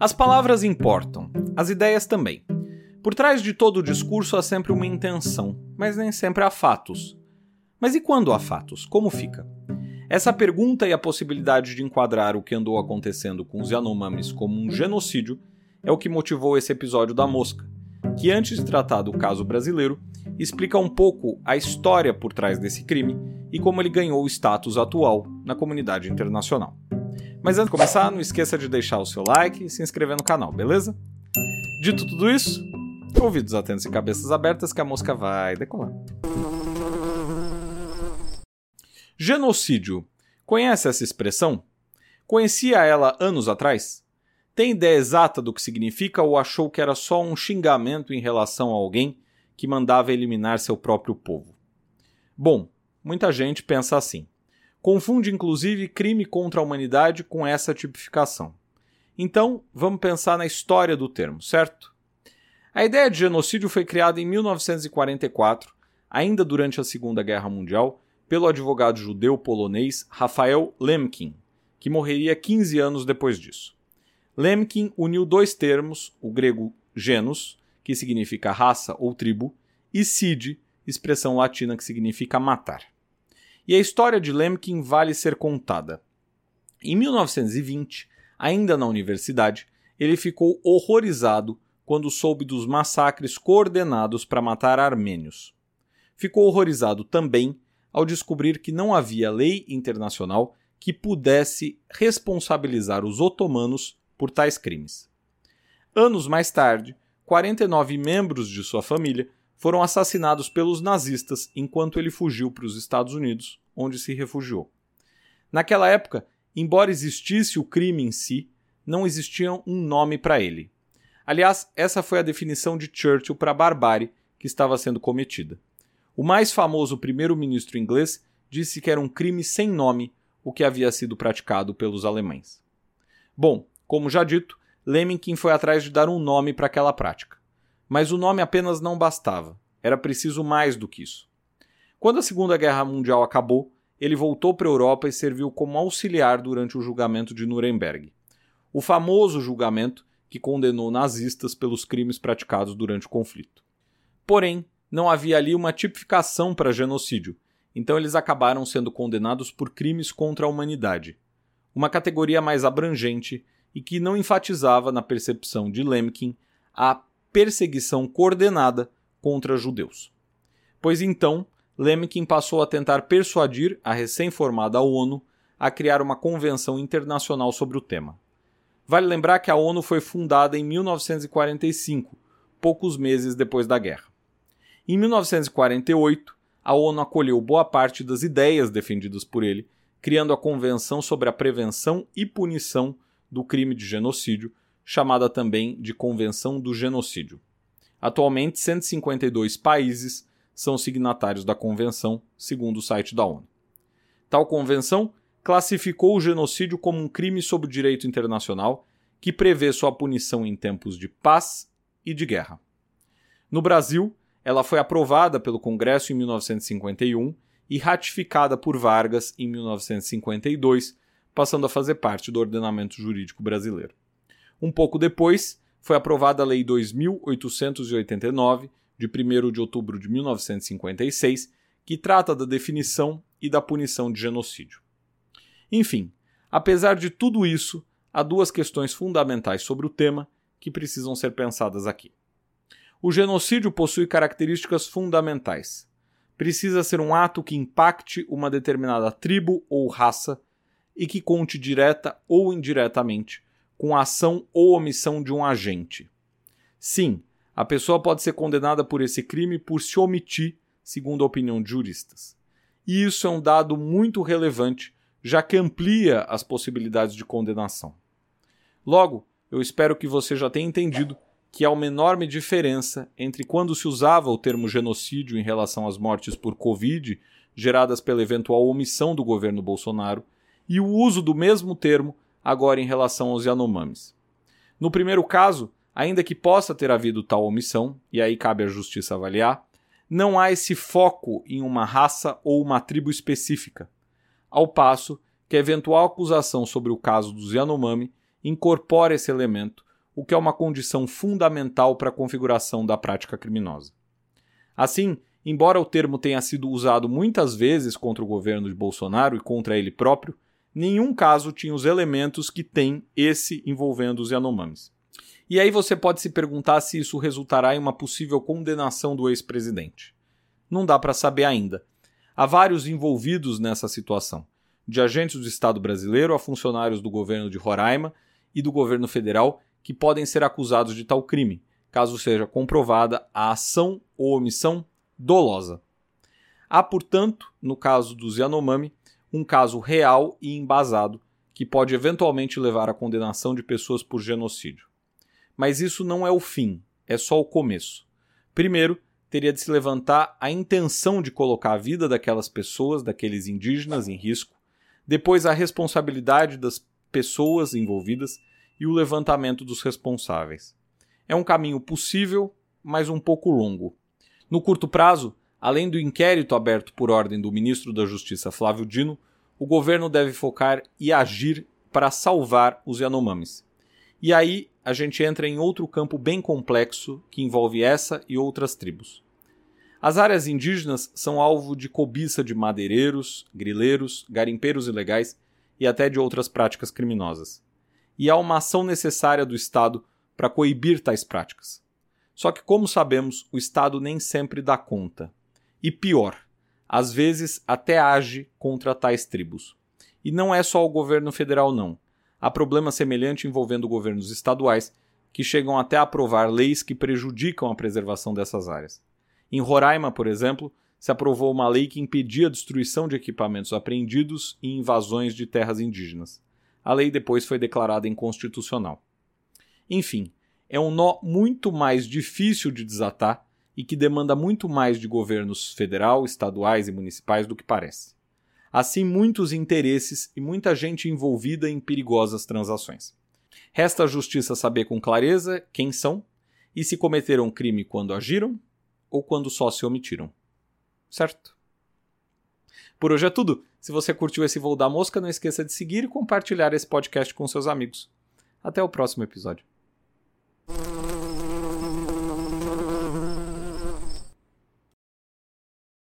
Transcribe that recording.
As palavras importam, as ideias também. Por trás de todo o discurso há sempre uma intenção, mas nem sempre há fatos. Mas e quando há fatos? Como fica? Essa pergunta e a possibilidade de enquadrar o que andou acontecendo com os Yanomamis como um genocídio é o que motivou esse episódio da Mosca, que antes de tratar do caso brasileiro, explica um pouco a história por trás desse crime e como ele ganhou o status atual na comunidade internacional. Mas antes de começar, não esqueça de deixar o seu like e se inscrever no canal, beleza? Dito tudo isso, ouvidos atentos e cabeças abertas que a mosca vai decolar. Genocídio. Conhece essa expressão? Conhecia ela anos atrás? Tem ideia exata do que significa ou achou que era só um xingamento em relação a alguém que mandava eliminar seu próprio povo? Bom, muita gente pensa assim. Confunde inclusive crime contra a humanidade com essa tipificação. Então, vamos pensar na história do termo, certo? A ideia de genocídio foi criada em 1944, ainda durante a Segunda Guerra Mundial, pelo advogado judeu polonês Rafael Lemkin, que morreria 15 anos depois disso. Lemkin uniu dois termos, o grego genus, que significa raça ou tribo, e cide, expressão latina que significa matar. E a história de Lemkin vale ser contada. Em 1920, ainda na universidade, ele ficou horrorizado quando soube dos massacres coordenados para matar armênios. Ficou horrorizado também ao descobrir que não havia lei internacional que pudesse responsabilizar os otomanos por tais crimes. Anos mais tarde, 49 membros de sua família foram assassinados pelos nazistas enquanto ele fugiu para os Estados Unidos, onde se refugiou. Naquela época, embora existisse o crime em si, não existia um nome para ele. Aliás, essa foi a definição de Churchill para a barbárie que estava sendo cometida. O mais famoso primeiro-ministro inglês disse que era um crime sem nome o que havia sido praticado pelos alemães. Bom, como já dito, Lemkin foi atrás de dar um nome para aquela prática. Mas o nome apenas não bastava, era preciso mais do que isso. Quando a Segunda Guerra Mundial acabou, ele voltou para a Europa e serviu como auxiliar durante o julgamento de Nuremberg. O famoso julgamento que condenou nazistas pelos crimes praticados durante o conflito. Porém, não havia ali uma tipificação para genocídio, então eles acabaram sendo condenados por crimes contra a humanidade, uma categoria mais abrangente e que não enfatizava na percepção de Lemkin a perseguição coordenada contra judeus. Pois então, Lemkin passou a tentar persuadir a recém-formada ONU a criar uma convenção internacional sobre o tema. Vale lembrar que a ONU foi fundada em 1945, poucos meses depois da guerra. Em 1948, a ONU acolheu boa parte das ideias defendidas por ele, criando a Convenção sobre a Prevenção e Punição do Crime de Genocídio, chamada também de Convenção do Genocídio. Atualmente, 152 países são signatários da convenção, segundo o site da ONU. Tal convenção classificou o genocídio como um crime sob o direito internacional que prevê sua punição em tempos de paz e de guerra. No Brasil, ela foi aprovada pelo Congresso em 1951 e ratificada por Vargas em 1952, passando a fazer parte do ordenamento jurídico brasileiro. Um pouco depois, foi aprovada a Lei 2889, de 1 de outubro de 1956, que trata da definição e da punição de genocídio. Enfim, apesar de tudo isso, há duas questões fundamentais sobre o tema que precisam ser pensadas aqui. O genocídio possui características fundamentais. Precisa ser um ato que impacte uma determinada tribo ou raça e que conte direta ou indiretamente com a ação ou omissão de um agente. Sim, a pessoa pode ser condenada por esse crime por se omitir, segundo a opinião de juristas. E isso é um dado muito relevante, já que amplia as possibilidades de condenação. Logo, eu espero que você já tenha entendido que há uma enorme diferença entre quando se usava o termo genocídio em relação às mortes por Covid geradas pela eventual omissão do governo Bolsonaro e o uso do mesmo termo agora em relação aos Yanomamis. No primeiro caso, ainda que possa ter havido tal omissão, e aí cabe à justiça avaliar, não há esse foco em uma raça ou uma tribo específica, ao passo que a eventual acusação sobre o caso dos Yanomami incorpora esse elemento o que é uma condição fundamental para a configuração da prática criminosa. Assim, embora o termo tenha sido usado muitas vezes contra o governo de Bolsonaro e contra ele próprio, nenhum caso tinha os elementos que tem esse envolvendo os Yanomamis. E aí você pode se perguntar se isso resultará em uma possível condenação do ex-presidente. Não dá para saber ainda. Há vários envolvidos nessa situação, de agentes do Estado brasileiro a funcionários do governo de Roraima e do governo federal que podem ser acusados de tal crime, caso seja comprovada a ação ou omissão dolosa. Há, portanto, no caso dos Yanomami, um caso real e embasado que pode eventualmente levar à condenação de pessoas por genocídio. Mas isso não é o fim, é só o começo. Primeiro, teria de se levantar a intenção de colocar a vida daquelas pessoas, daqueles indígenas, em risco, depois a responsabilidade das pessoas envolvidas e o levantamento dos responsáveis. É um caminho possível, mas um pouco longo. No curto prazo, além do inquérito aberto por ordem do ministro da Justiça Flávio Dino, o governo deve focar e agir para salvar os Yanomamis. E aí a gente entra em outro campo bem complexo que envolve essa e outras tribos. As áreas indígenas são alvo de cobiça de madeireiros, grileiros, garimpeiros ilegais e até de outras práticas criminosas. E há uma ação necessária do Estado para coibir tais práticas. Só que, como sabemos, o Estado nem sempre dá conta. E pior, às vezes até age contra tais tribos. E não é só o governo federal, não há problema semelhante envolvendo governos estaduais que chegam até a aprovar leis que prejudicam a preservação dessas áreas. Em Roraima, por exemplo, se aprovou uma lei que impedia a destruição de equipamentos apreendidos e invasões de terras indígenas. A lei depois foi declarada inconstitucional. Enfim, é um nó muito mais difícil de desatar e que demanda muito mais de governos federal, estaduais e municipais do que parece assim muitos interesses e muita gente envolvida em perigosas transações. Resta à justiça saber com clareza quem são e se cometeram crime quando agiram ou quando só se omitiram. Certo? Por hoje é tudo. Se você curtiu esse voo da mosca, não esqueça de seguir e compartilhar esse podcast com seus amigos. Até o próximo episódio.